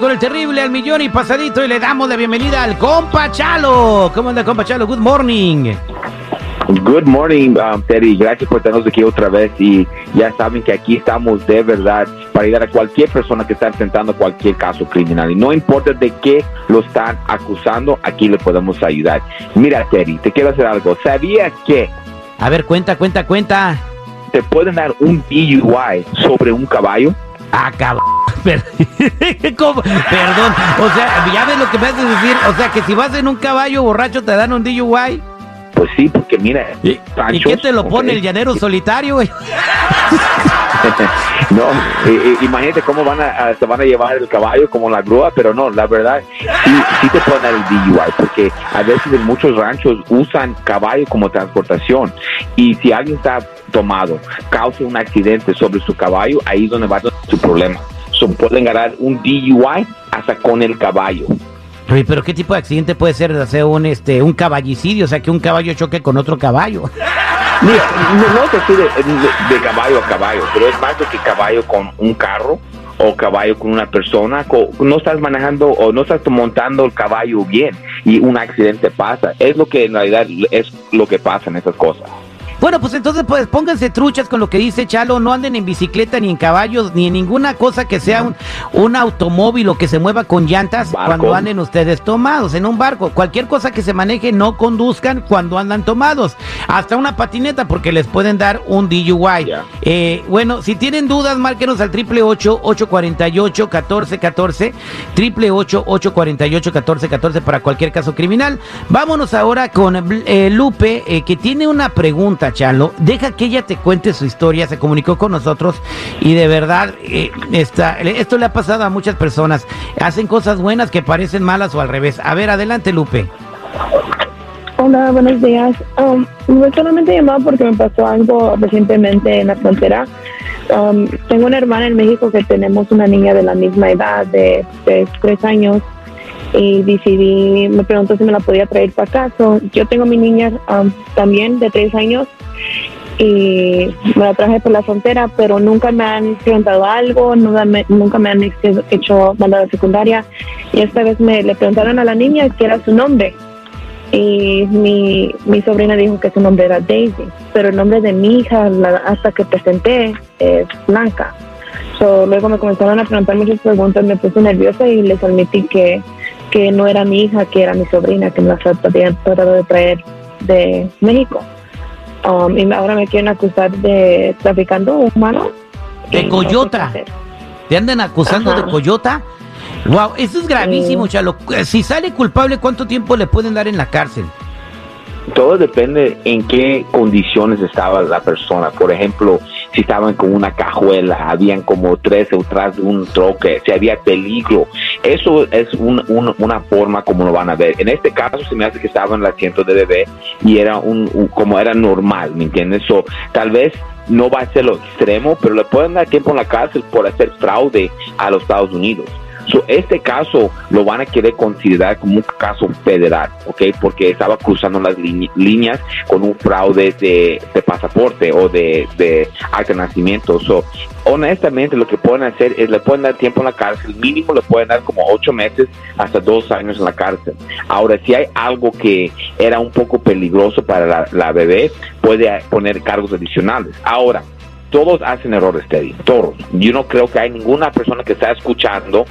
Con el terrible al millón y pasadito y le damos la bienvenida al compa Chalo. ¿Cómo anda compa Chalo? Good morning. Good morning, um, Terry. Gracias por tenernos aquí otra vez y ya saben que aquí estamos de verdad para ayudar a cualquier persona que está enfrentando cualquier caso criminal y no importa de qué lo están acusando, aquí le podemos ayudar. Mira, Terry, te quiero hacer algo. ¿Sabías que A ver, cuenta, cuenta, cuenta. te pueden dar un DUI sobre un caballo? Ah, cabrón. Perdón. O sea, ya ves lo que me haces decir. O sea, que si vas en un caballo borracho te dan un DUI. Pues sí, porque mira, ¿Y, ¿y Panchos, qué te lo pone el llanero solitario, güey? no, eh, eh, imagínate cómo van a, a- se van a llevar el caballo como la grúa, pero no, la verdad, sí, sí te pueden dar el DUI, porque a veces en muchos ranchos usan caballo como transportación, y si alguien está tomado, causa un accidente sobre su caballo, ahí es donde va su problema. Pueden ganar un DUI hasta con el caballo. Oye, pero ¿qué tipo de accidente puede ser? O sea, un, este, un caballicidio, o sea, que un caballo choque con otro caballo. Mira, no, no te sé de, de- de caballo a caballo, pero es más de que caballo con un carro o caballo con una persona. no estás manejando o no estás montando el caballo bien y un accidente pasa. Es lo que en realidad es lo que pasa en esas cosas. Bueno, pues entonces pues pónganse truchas con lo que dice Chalo, no anden en bicicleta ni en caballos ni en ninguna cosa que sea un, un automóvil o que se mueva con llantas Barco. cuando anden ustedes tomados en un barco. Cualquier cosa que se maneje no conduzcan cuando andan tomados. Hasta una patineta porque les pueden dar un DUI. Eh, bueno, si tienen dudas, márquenos al 888-848-1414, 888-848-1414 para cualquier caso criminal. Vámonos ahora con eh, Lupe, eh, que tiene una pregunta, Chalo. Deja que ella te cuente su historia, se comunicó con nosotros y de verdad, eh, está, esto le ha pasado a muchas personas. Hacen cosas buenas que parecen malas o al revés. A ver, adelante, Lupe. Hola, buenos días. Um, solamente llamaba porque me pasó algo recientemente en la frontera. Um, tengo una hermana en México que tenemos una niña de la misma edad, de tres años, y decidí, me preguntó si me la podía traer para acá. So, yo tengo mi niña um, también de tres años y me la traje por la frontera, pero nunca me han preguntado algo, nunca me, nunca me han hecho- hecho mandada secundaria. Y esta vez me le preguntaron a la niña qué era su nombre y mi, mi sobrina dijo que su nombre era Daisy, pero el nombre de mi hija la- hasta que presenté es Blanca. So, luego me comenzaron a preguntar muchas preguntas, me puse nerviosa y les admití que, que no era mi hija, que era mi sobrina, que me la habían tratado de traer de México. Um, y ahora me quieren acusar de traficando humanos. De no coyota. ¿Te andan acusando Ajá. de coyota? Wow, eso es gravísimo, Sí. Chalo. Si sale culpable, ¿cuánto tiempo le pueden dar en la cárcel? Todo depende en qué condiciones estaba la persona. Por ejemplo, si estaban con una cajuela, habían como tres detrás de un troque, si había peligro. Eso es un- un- una forma como lo van a ver. En este caso se me hace que estaba en el asiento de bebé y era un, un- como era normal, ¿me entiendes? So, tal vez no va a ser lo extremo, pero le pueden dar tiempo en la cárcel por hacer fraude a los Estados Unidos. So, este caso lo van a querer considerar como un caso federal, ¿ok? Porque estaba cruzando las lí- líneas con un fraude de, de pasaporte o de, de acta de nacimiento. So, honestamente, lo que pueden hacer es le pueden dar tiempo en la cárcel, mínimo le pueden dar como ocho meses hasta dos años en la cárcel. Ahora, si hay algo que era un poco peligroso para la, bebé, puede poner cargos adicionales. Ahora, todos hacen errores, Teddy, todos. Yo no creo que hay ninguna persona que está escuchando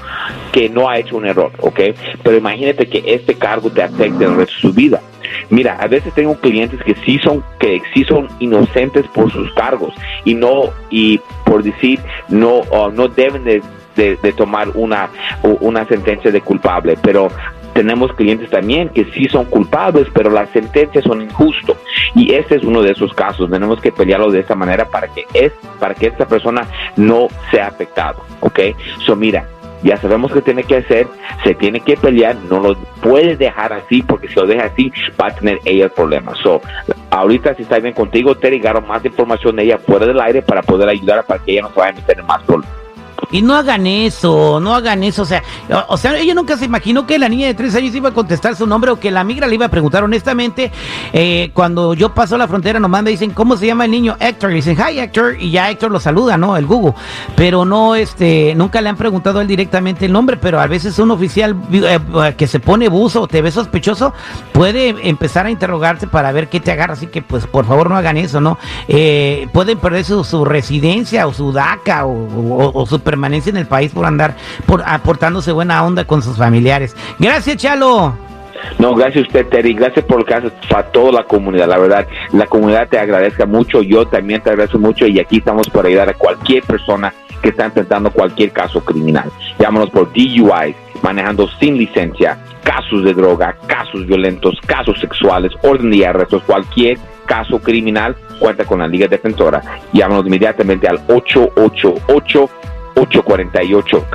que no ha hecho un error, ¿ok? Pero imagínate que este cargo te afecte el resto de su vida. Mira, a veces tengo clientes que sí son que sí son inocentes por sus cargos y no y por decir no uh, no deben de, tomar una una sentencia de culpable, pero tenemos clientes también que sí son culpables, pero las sentencias son injustas. Y este es uno de esos casos. Tenemos que pelearlo de esta manera para que es para que esta persona no sea afectado, ¿ok? So mira, ya sabemos qué tiene que hacer, se tiene que pelear, no lo puede dejar así porque si lo deja así va a tener ella el problema. So, ahorita si está bien contigo, te llegaron más información de ella fuera del aire para poder ayudar para que ella no se vaya a meter en más problemas. Y no hagan eso, no hagan eso. O sea, o, sea, ella nunca se imaginó que la niña de tres años iba a contestar su nombre o que la migra le iba a preguntar. Honestamente, eh, cuando yo paso la frontera, nomás me dicen, ¿cómo se llama el niño? Héctor. Y dicen, hi Héctor. Y ya Héctor lo saluda, ¿no? El Google. Pero no, este, nunca le han preguntado a él directamente el nombre, pero a veces un oficial eh, que se pone buzo o te ve sospechoso puede empezar a interrogarte para ver qué te agarra. Así que, pues, por favor, no hagan eso, ¿no? Eh, pueden perder su, su, residencia o su DACA o, su permanencia en el país por andar por, aportándose buena onda con sus familiares. Gracias, Chalo. No, gracias a usted, Terry. Gracias por el caso para toda la comunidad. La verdad, la comunidad te agradezca mucho. Yo también te agradezco mucho. Y aquí estamos para ayudar a cualquier persona que está enfrentando cualquier caso criminal. Llámanos por DUI, manejando sin licencia, casos de droga, casos violentos, casos sexuales, orden de arrestos, cualquier caso criminal, cuenta con la Liga Defensora. Llámanos inmediatamente al 888 848